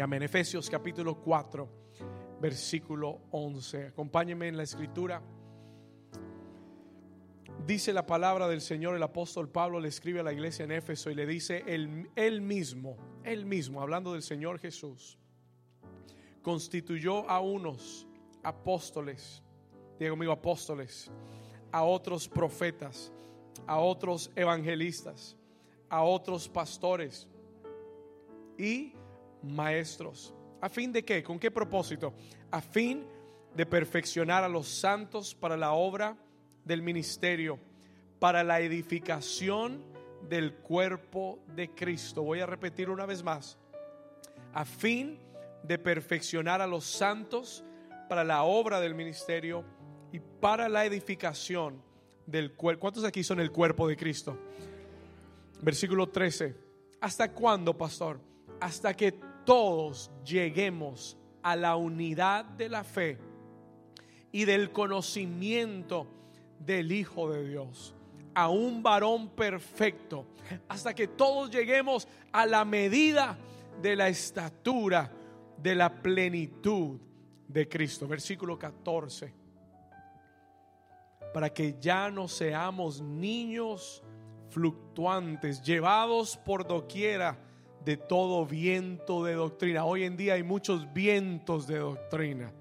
Amén. Efesios capítulo 4, versículo 11. Acompáñenme en la escritura. Dice la palabra del Señor, el apóstol Pablo le escribe a la iglesia en Éfeso y le dice, él, él mismo, él mismo, hablando del Señor Jesús, constituyó a unos apóstoles, digo apóstoles, a otros profetas, a otros evangelistas, a otros pastores y maestros. ¿A fin de qué? ¿Con qué propósito? A fin de perfeccionar a los santos para la obra del ministerio, para la edificación del cuerpo de Cristo. Voy a repetir una vez más. A fin de perfeccionar a los santos para la obra del ministerio y para la edificación del cuerpo. ¿Cuántos aquí son el cuerpo de Cristo? Versículo 13. ¿Hasta cuándo, pastor? Hasta que todos lleguemos a la unidad de la fe y del conocimiento del Hijo de Dios, a un varón perfecto, hasta que todos lleguemos a la medida de la estatura de la plenitud de Cristo. Versículo 14. Para que ya no seamos niños fluctuantes, llevados por doquiera de todo viento de doctrina. Hoy en día hay muchos vientos de doctrina.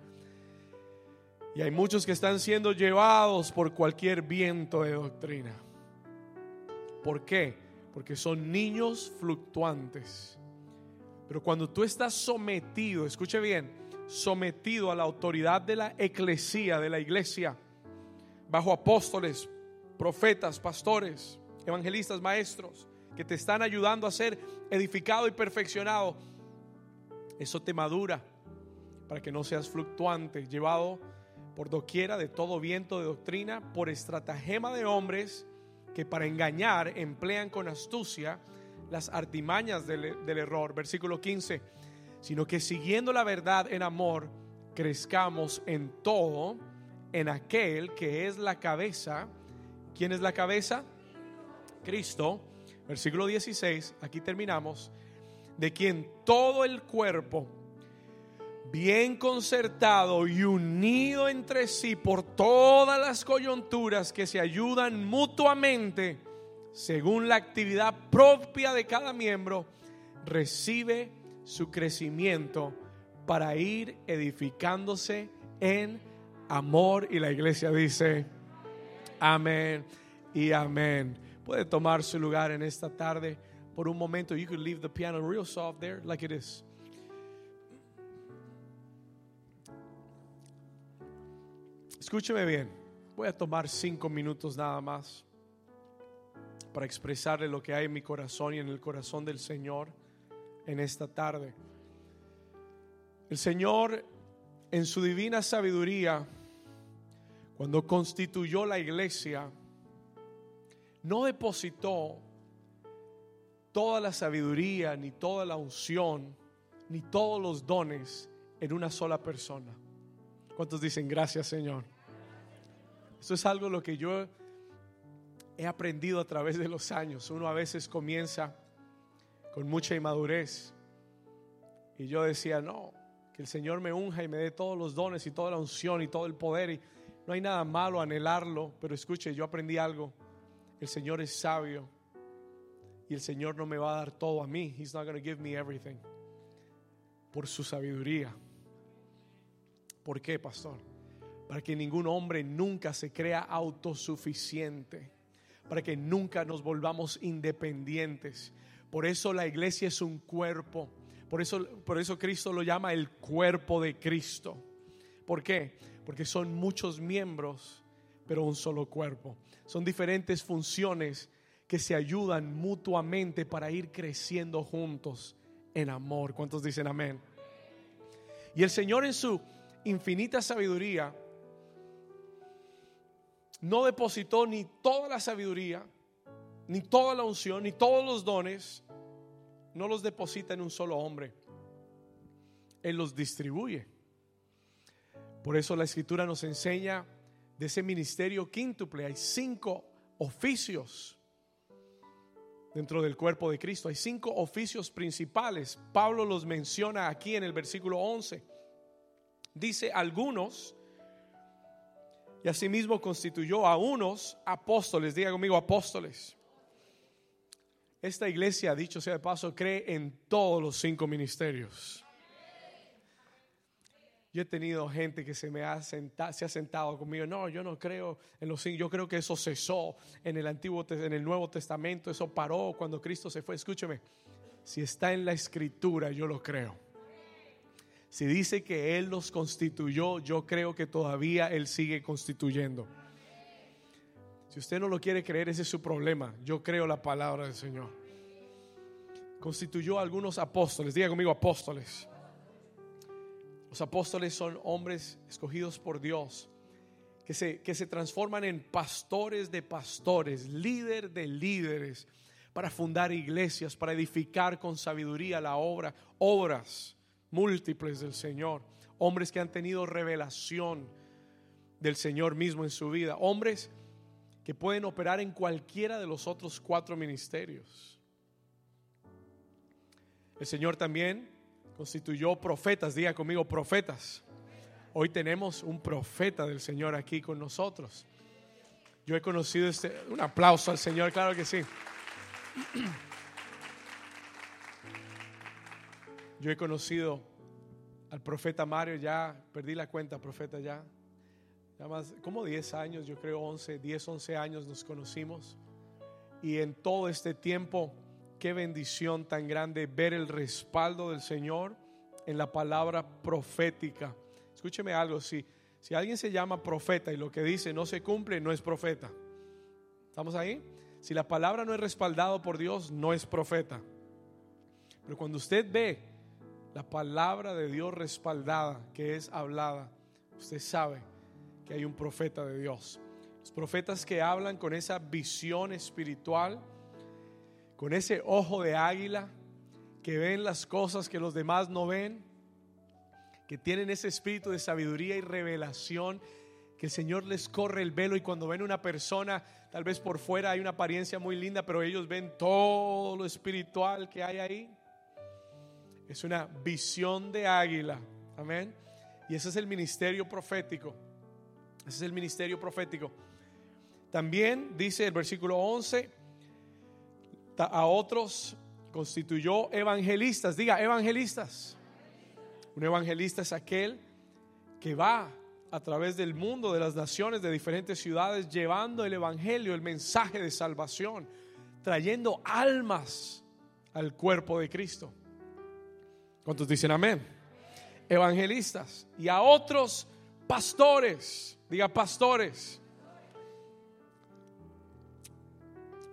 Y hay muchos que están siendo llevados por cualquier viento de doctrina. ¿Por qué? Porque son niños fluctuantes. Pero cuando tú estás sometido, escuche bien, sometido a la autoridad de la eclesía, de la iglesia, bajo apóstoles, profetas, pastores, evangelistas, maestros, que te están ayudando a ser edificado y perfeccionado, eso te madura para que no seas fluctuante, llevado por doquiera de todo viento de doctrina, por estratagema de hombres que para engañar emplean con astucia las artimañas del, del error. Versículo 15, sino que siguiendo la verdad en amor, crezcamos en todo, en aquel que es la cabeza. ¿Quién es la cabeza? Cristo versículo 16, aquí terminamos, de quien todo el cuerpo, bien concertado y unido entre sí por todas las coyunturas que se ayudan mutuamente, según la actividad propia de cada miembro, recibe su crecimiento para ir edificándose en amor. Y la iglesia dice, amén y amén puede tomar su lugar en esta tarde por un momento. You could leave the piano real soft there, like it is. Escúcheme bien. Voy a tomar cinco minutos nada más para expresarle lo que hay en mi corazón y en el corazón del Señor en esta tarde. El Señor, en su divina sabiduría, cuando constituyó la iglesia, no depositó toda la sabiduría, ni toda la unción, ni todos los dones en una sola persona. ¿Cuántos dicen gracias Señor? Esto es algo lo que yo he aprendido a través de los años. Uno a veces comienza con mucha inmadurez y yo decía, no, que el Señor me unja y me dé todos los dones y toda la unción y todo el poder y no hay nada malo anhelarlo, pero escuche, yo aprendí algo el Señor es sabio y el Señor no me va a dar todo a mí. He's not going to give me everything. Por su sabiduría. ¿Por qué, pastor? Para que ningún hombre nunca se crea autosuficiente. Para que nunca nos volvamos independientes. Por eso la iglesia es un cuerpo. Por eso, por eso Cristo lo llama el cuerpo de Cristo. ¿Por qué? Porque son muchos miembros pero un solo cuerpo. Son diferentes funciones que se ayudan mutuamente para ir creciendo juntos en amor. ¿Cuántos dicen amén? Y el Señor en su infinita sabiduría no depositó ni toda la sabiduría, ni toda la unción, ni todos los dones, no los deposita en un solo hombre. Él los distribuye. Por eso la escritura nos enseña de ese ministerio quíntuple hay cinco oficios dentro del cuerpo de Cristo. Hay cinco oficios principales. Pablo los menciona aquí en el versículo 11. Dice algunos, y asimismo constituyó a unos apóstoles. Diga conmigo apóstoles. Esta iglesia, dicho sea de paso, cree en todos los cinco ministerios. Yo he tenido gente que se me ha sentado, se ha sentado conmigo. No, yo no creo en los cinco. Yo creo que eso cesó en el Antiguo, en el Nuevo Testamento. Eso paró cuando Cristo se fue. Escúcheme, si está en la Escritura, yo lo creo. Si dice que Él los constituyó, yo creo que todavía Él sigue constituyendo. Si usted no lo quiere creer, ese es su problema. Yo creo la palabra del Señor. Constituyó a algunos apóstoles. Diga conmigo apóstoles los apóstoles son hombres escogidos por Dios, que se, que se transforman en pastores de pastores, líder de líderes, para fundar iglesias, para edificar con sabiduría la obra, obras múltiples del Señor, hombres que han tenido revelación del Señor mismo en su vida, hombres que pueden operar en cualquiera de los otros cuatro ministerios. El Señor también constituyó profetas, diga conmigo profetas. Hoy tenemos un profeta del Señor aquí con nosotros. Yo he conocido este, un aplauso al Señor, claro que sí. Yo he conocido al profeta Mario, ya perdí la cuenta, profeta, ya. Ya más, como 10 años, yo creo 11, 10, 11 años nos conocimos. Y en todo este tiempo Qué bendición tan grande ver el respaldo del Señor en la palabra profética. Escúcheme algo, si, si alguien se llama profeta y lo que dice no se cumple, no es profeta. ¿Estamos ahí? Si la palabra no es respaldado por Dios, no es profeta. Pero cuando usted ve la palabra de Dios respaldada, que es hablada, usted sabe que hay un profeta de Dios. Los profetas que hablan con esa visión espiritual, con ese ojo de águila, que ven las cosas que los demás no ven, que tienen ese espíritu de sabiduría y revelación, que el Señor les corre el velo y cuando ven una persona, tal vez por fuera hay una apariencia muy linda, pero ellos ven todo lo espiritual que hay ahí. Es una visión de águila. Amén. Y ese es el ministerio profético. Ese es el ministerio profético. También dice el versículo 11, a otros constituyó evangelistas. Diga, evangelistas. Un evangelista es aquel que va a través del mundo, de las naciones, de diferentes ciudades, llevando el evangelio, el mensaje de salvación, trayendo almas al cuerpo de Cristo. ¿Cuántos dicen amén? Evangelistas. Y a otros pastores. Diga pastores.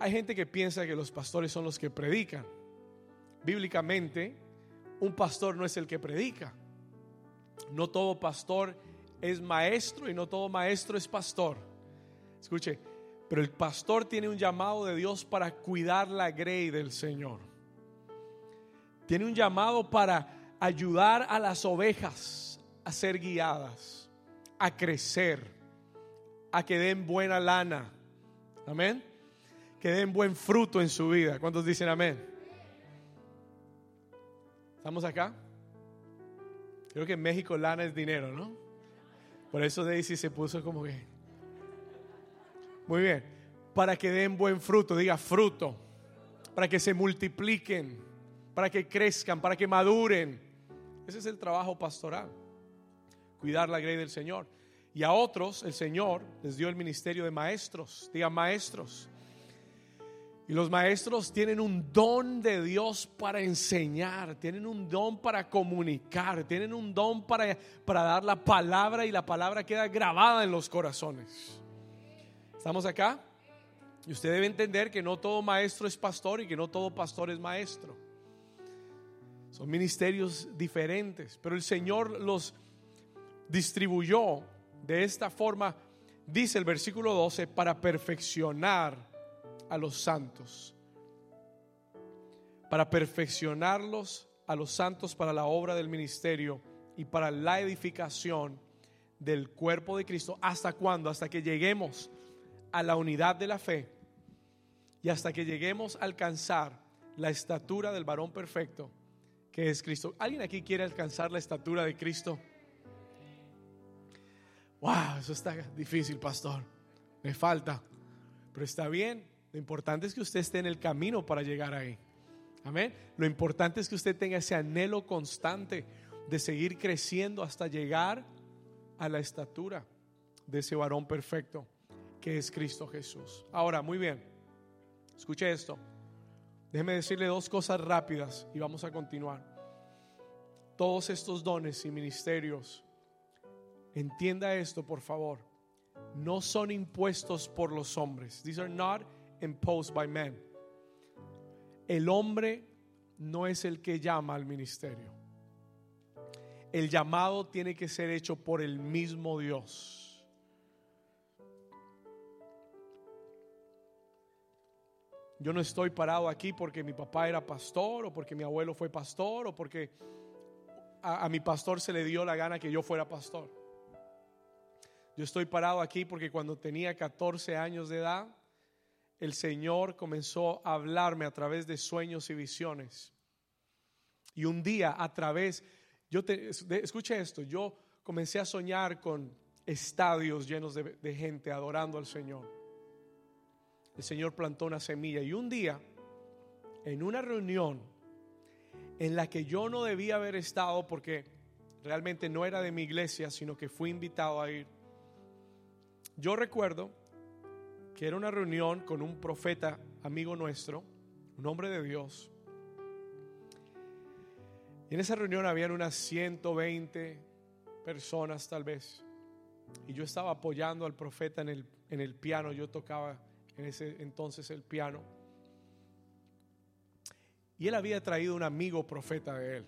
Hay gente que piensa que los pastores son los que predican. Bíblicamente, un pastor no es el que predica. No todo pastor es maestro y no todo maestro es pastor. Escuche, pero el pastor tiene un llamado de Dios para cuidar la grey del Señor. Tiene un llamado para ayudar a las ovejas a ser guiadas, a crecer, a que den buena lana. Amén que den buen fruto en su vida. ¿Cuántos dicen amén? ¿Estamos acá? Creo que en México lana es dinero, ¿no? Por eso Daisy se puso como que... Muy bien. Para que den buen fruto, diga fruto. Para que se multipliquen, para que crezcan, para que maduren. Ese es el trabajo pastoral. Cuidar la grey del Señor. Y a otros el Señor les dio el ministerio de maestros. Diga maestros. Y los maestros tienen un don de Dios para enseñar, tienen un don para comunicar, tienen un don para, para dar la palabra y la palabra queda grabada en los corazones. ¿Estamos acá? Y usted debe entender que no todo maestro es pastor y que no todo pastor es maestro. Son ministerios diferentes, pero el Señor los distribuyó de esta forma, dice el versículo 12, para perfeccionar a los santos, para perfeccionarlos a los santos para la obra del ministerio y para la edificación del cuerpo de Cristo. ¿Hasta cuándo? Hasta que lleguemos a la unidad de la fe y hasta que lleguemos a alcanzar la estatura del varón perfecto, que es Cristo. ¿Alguien aquí quiere alcanzar la estatura de Cristo? Wow, eso está difícil, pastor. Me falta. Pero está bien. Lo importante es que usted esté en el camino para llegar ahí. Amén. Lo importante es que usted tenga ese anhelo constante de seguir creciendo hasta llegar a la estatura de ese varón perfecto que es Cristo Jesús. Ahora, muy bien. Escuche esto. Déjeme decirle dos cosas rápidas y vamos a continuar. Todos estos dones y ministerios, entienda esto por favor, no son impuestos por los hombres. These are not imposed by men. El hombre no es el que llama al ministerio. El llamado tiene que ser hecho por el mismo Dios. Yo no estoy parado aquí porque mi papá era pastor o porque mi abuelo fue pastor o porque a, mi pastor se le dio la gana que yo fuera pastor. Yo estoy parado aquí porque cuando tenía 14 años de edad, el Señor comenzó a hablarme a través de sueños y visiones. Y un día a través, yo te, escucha esto, yo comencé a soñar con estadios llenos de, de gente adorando al Señor. El Señor plantó una semilla y un día, en una reunión en la que yo no debía haber estado porque realmente no era de mi iglesia, sino que fui invitado a ir. Yo recuerdo que era una reunión con un profeta amigo nuestro, un hombre de Dios. Y en esa reunión habían unas 120 personas tal vez. Y yo estaba apoyando al profeta en el, en el piano, yo tocaba en ese entonces el piano. Y él había traído un amigo profeta de él,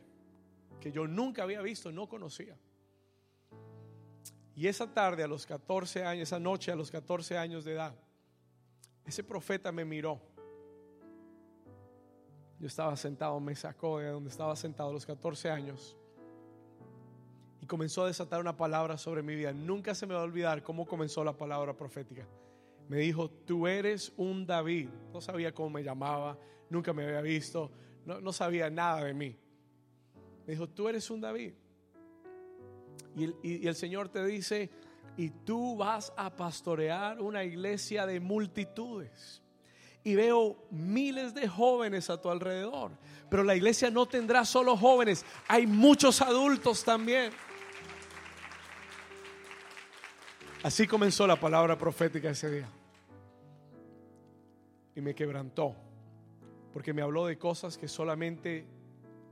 que yo nunca había visto, no conocía. Y esa tarde, a los 14 años, esa noche, a los 14 años de edad, ese profeta me miró. Yo estaba sentado, me sacó de donde estaba sentado a los 14 años y comenzó a desatar una palabra sobre mi vida. Nunca se me va a olvidar cómo comenzó la palabra profética. Me dijo, tú eres un David. No sabía cómo me llamaba, nunca me había visto, no, sabía nada de mí. Me dijo, tú eres un David. y el Señor te dice, y tú vas a pastorear una iglesia de multitudes. Y veo miles de jóvenes a tu alrededor. Pero la iglesia no tendrá solo jóvenes, hay muchos adultos también. Así comenzó la palabra profética ese día. Y me quebrantó. Porque me habló de cosas que solamente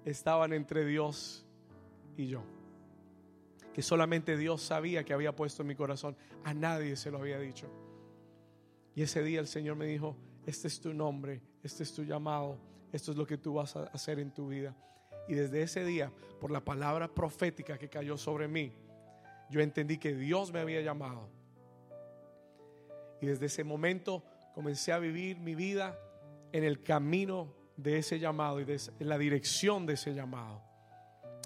estaban entre Dios y yo que solamente Dios sabía que había puesto en mi corazón. A nadie se lo había dicho. Y ese día el Señor me dijo, este es tu nombre, este es tu llamado, esto es lo que tú vas a hacer en tu vida. Y desde ese día, por la palabra profética que cayó sobre mí, yo entendí que Dios me había llamado. Y desde ese momento comencé a vivir mi vida en el camino de ese llamado y en la dirección de ese llamado.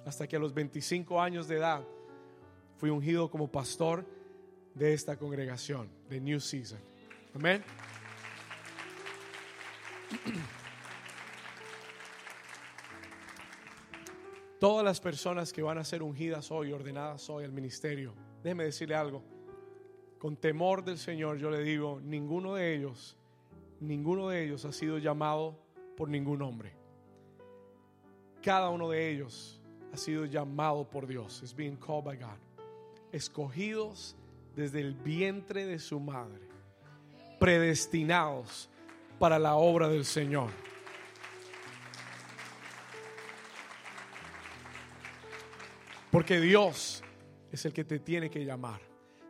Hasta que a los 25 años de edad fui ungido como pastor de esta congregación, de New Season. Amén. Todas las personas que van a ser ungidas hoy, ordenadas hoy al ministerio, déjeme decirle algo. Con temor del Señor yo le digo, ninguno de ellos, ninguno de ellos ha sido llamado por ningún hombre. Cada uno de ellos ha sido llamado por Dios. Es being called by God escogidos desde el vientre de su madre, predestinados para la obra del Señor. Porque Dios es el que te tiene que llamar.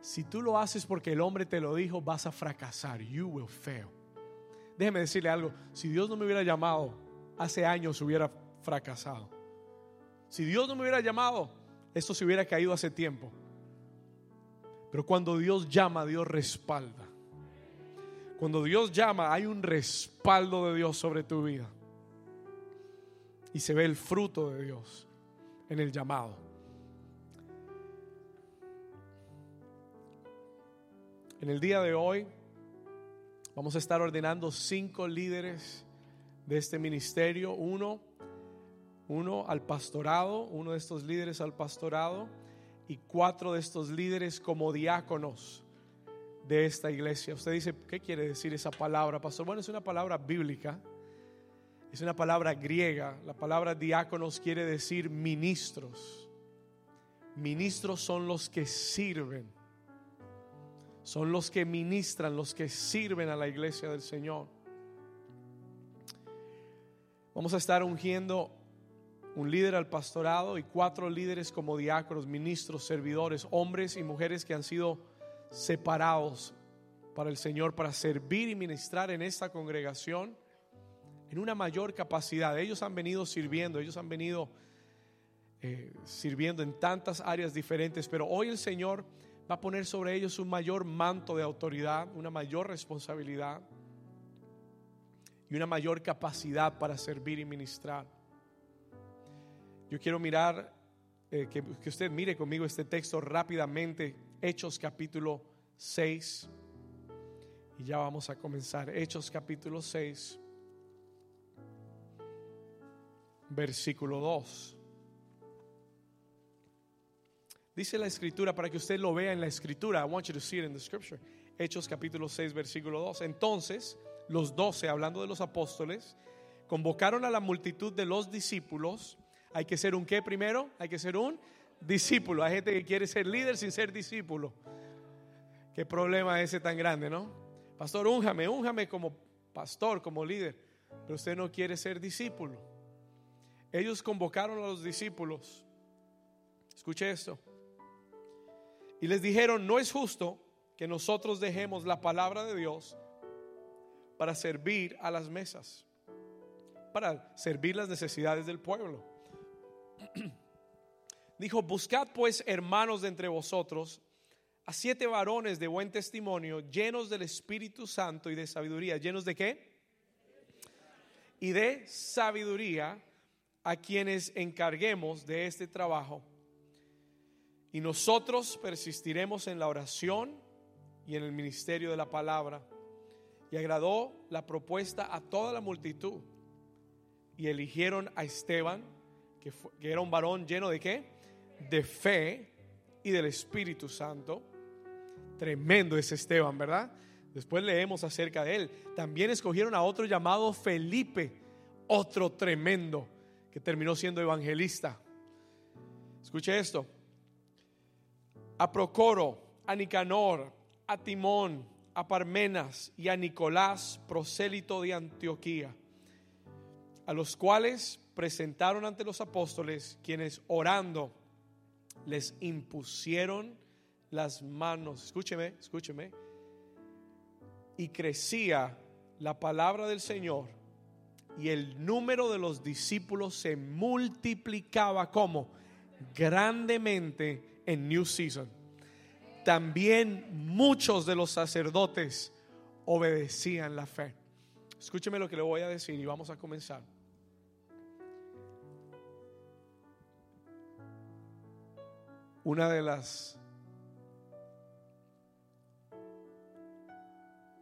Si tú lo haces porque el hombre te lo dijo, vas a fracasar. You will fail. Déjeme decirle algo. Si Dios no me hubiera llamado, hace años hubiera fracasado. Si Dios no me hubiera llamado, esto se hubiera caído hace tiempo. Pero cuando Dios llama, Dios respalda. Cuando Dios llama, hay un respaldo de Dios sobre tu vida. Y se ve el fruto de Dios en el llamado. En el día de hoy Vamos a estar ordenando cinco líderes de este ministerio. Uno, uno al pastorado, uno de estos líderes al pastorado y cuatro de estos líderes como diáconos de esta iglesia. Usted dice, ¿qué quiere decir esa palabra, pastor? Bueno, es una palabra bíblica, es una palabra griega. La palabra diáconos quiere decir ministros. Ministros son los que sirven, son los que ministran, los que sirven a la iglesia del Señor. Vamos a estar ungiendo un líder al pastorado y cuatro líderes como diáconos, ministros, servidores, hombres y mujeres que han sido separados para el Señor, para servir y ministrar en esta congregación en una mayor capacidad. Ellos han venido sirviendo, ellos han venido eh, sirviendo en tantas áreas diferentes, pero hoy el Señor va a poner sobre ellos un mayor manto de autoridad, una mayor responsabilidad y una mayor capacidad para servir y ministrar. Yo quiero mirar, eh, que, que usted mire conmigo este texto rápidamente, Hechos capítulo 6. Y ya vamos a comenzar. Hechos capítulo 6, versículo 2. Dice la escritura para que usted lo vea en la escritura. I want you to see it in the scripture. Hechos capítulo 6, versículo 2. Entonces, los doce, hablando de los apóstoles, convocaron a la multitud de los discípulos hay que ser un qué primero? Hay que ser un discípulo. Hay gente que quiere ser líder sin ser discípulo. Qué problema ese tan grande, ¿no? Pastor, únjame, únjame como pastor, como líder. Pero usted no quiere ser discípulo. Ellos convocaron a los discípulos. Escuche esto. Y les dijeron, no es justo que nosotros dejemos la palabra de Dios para servir a las mesas, para servir las necesidades del pueblo. Dijo, buscad pues hermanos de entre vosotros a siete varones de buen testimonio, llenos del Espíritu Santo y de sabiduría. ¿Llenos de qué? Y de sabiduría a quienes encarguemos de este trabajo. Y nosotros persistiremos en la oración y en el ministerio de la palabra. Y agradó la propuesta a toda la multitud. Y eligieron a Esteban que, era un varón lleno de qué? De fe y del Espíritu Santo. Tremendo es Esteban, ¿verdad? Después leemos acerca de él. También escogieron a otro llamado Felipe, otro tremendo, que terminó siendo evangelista. Escuche esto. A Procoro, a Nicanor, a Timón, a Parmenas y a Nicolás, prosélito de Antioquía, a los cuales presentaron ante los apóstoles, quienes orando les impusieron las manos. Escúcheme, escúcheme. Y crecía la palabra del Señor y el número de los discípulos se multiplicaba como grandemente en New Season. También muchos de los sacerdotes obedecían la fe. Escúcheme lo que le voy a decir y vamos a comenzar. Una de las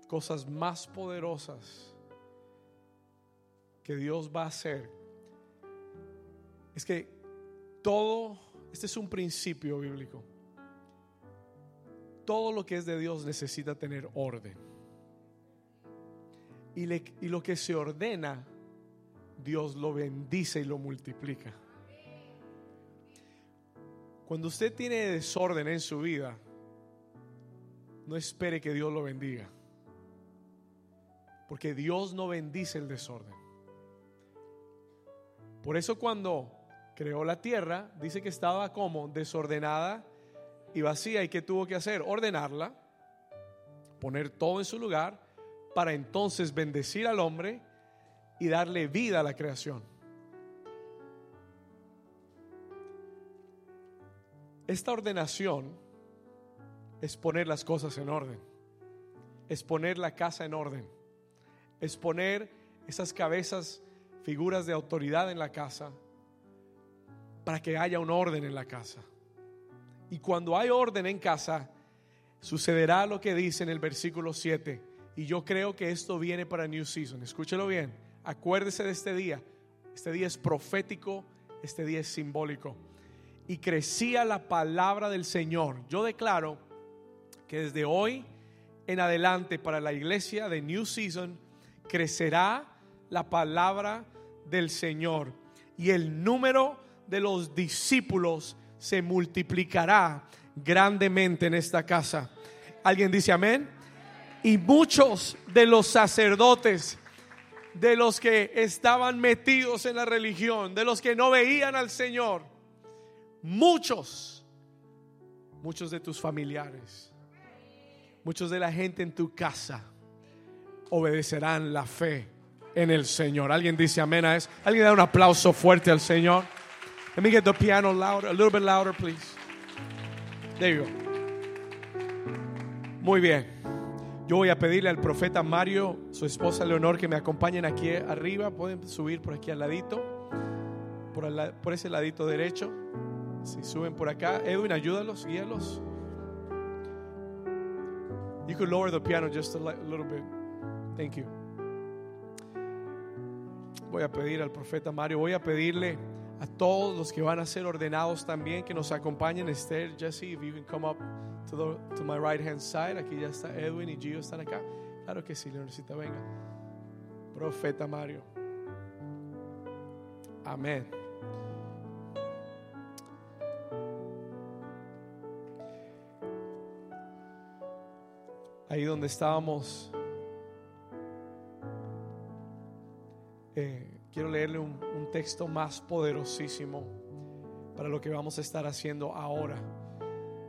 cosas más poderosas que Dios va a hacer es que todo, este es un principio bíblico, todo lo que es de Dios necesita tener orden. Y, y lo que se ordena, Dios lo bendice y lo multiplica. Cuando usted tiene desorden en su vida, no espere que Dios lo bendiga. Porque Dios no bendice el desorden. Por eso cuando creó la tierra, dice que estaba como desordenada y vacía. ¿Y qué tuvo que hacer? Ordenarla, poner todo en su lugar, para entonces bendecir al hombre y darle vida a la creación. Esta ordenación es poner las cosas en orden, es poner la casa en orden, es poner esas cabezas, figuras de autoridad en la casa, para que haya un orden en la casa. Y cuando hay orden en casa, sucederá lo que dice en el versículo 7, Y yo creo que esto viene para New Season. Escúchelo bien. Acuérdese de este día. Este día es profético, este día es simbólico. Y crecía la palabra del Señor. Yo declaro que desde hoy en adelante para la iglesia de New Season crecerá la palabra del Señor y el número de los discípulos se multiplicará grandemente en esta casa. ¿Alguien dice amén? Y muchos de los sacerdotes, de los que estaban metidos en la religión, de los que no veían al Señor, muchos, muchos de tus familiares, muchos de la gente en tu casa obedecerán la fe en el Señor. ¿Alguien dice amén a eso? ¿Alguien da un aplauso fuerte al Señor? Let me get the piano louder, a little bit louder, please. There you go. Muy bien. Yo voy a pedirle al profeta Mario, su esposa Leonor, que me acompañen aquí arriba. Pueden subir por aquí al ladito, por, por ese ladito derecho. Si suben por acá, Edwin, ayúdalos, guíalos. You could lower the piano just a little bit. Thank you. Voy a pedir al profeta Mario, voy a pedirle a todos los que van a ser ordenados también que nos acompañen. Esther, Jesse, if you can come up to, the, my right hand side. Aquí ya está Edwin y Gio están acá. Claro que sí, necesita venga. Profeta Mario. Amén. Ahí donde estábamos Eh, quiero leerle un, un texto más poderosísimo para lo que vamos a estar haciendo ahora.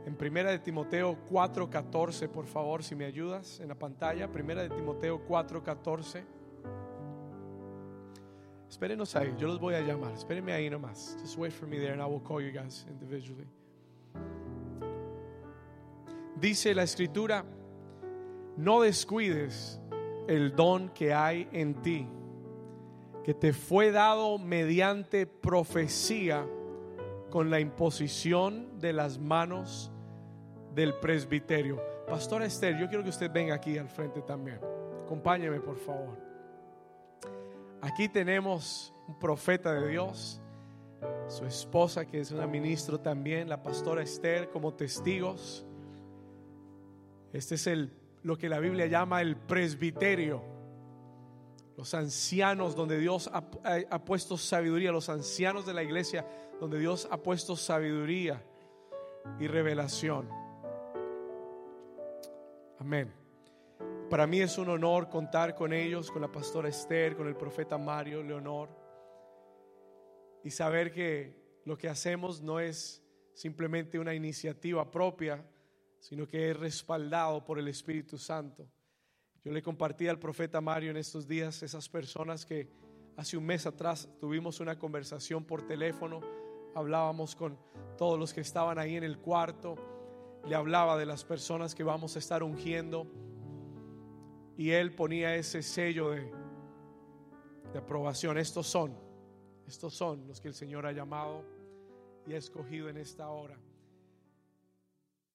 En Primera de Timoteo 4:14, por favor, si me ayudas en la pantalla, Primera de Timoteo 4:14. Espérenos ahí, yo los voy a llamar. Espérenme ahí nomás. Just wait for me there and I will call you guys individually. Dice la escritura, no descuides el don que hay en ti que te fue dado mediante profecía con la imposición de las manos del presbiterio. Pastora Esther, yo quiero que usted venga aquí al frente también. Acompáñeme, por favor. Aquí tenemos un profeta de Dios, su esposa que es una ministra también, la pastora Esther como testigos. Este es el lo que la Biblia llama el presbiterio los ancianos donde Dios ha, puesto sabiduría, los ancianos de la iglesia donde Dios ha puesto sabiduría y revelación. Amén. Para mí es un honor contar con ellos, con la pastora Esther, con el profeta Mario Leonor, y saber que lo que hacemos no es simplemente una iniciativa propia, sino que es respaldado por el Espíritu Santo. Yo le compartí al profeta Mario en estos días esas personas que hace un mes atrás tuvimos una conversación por teléfono, hablábamos con todos los que estaban ahí en el cuarto, le hablaba de las personas que vamos a estar ungiendo y él ponía ese sello de, de aprobación. Estos son, estos son los que el Señor ha llamado y ha escogido en esta hora.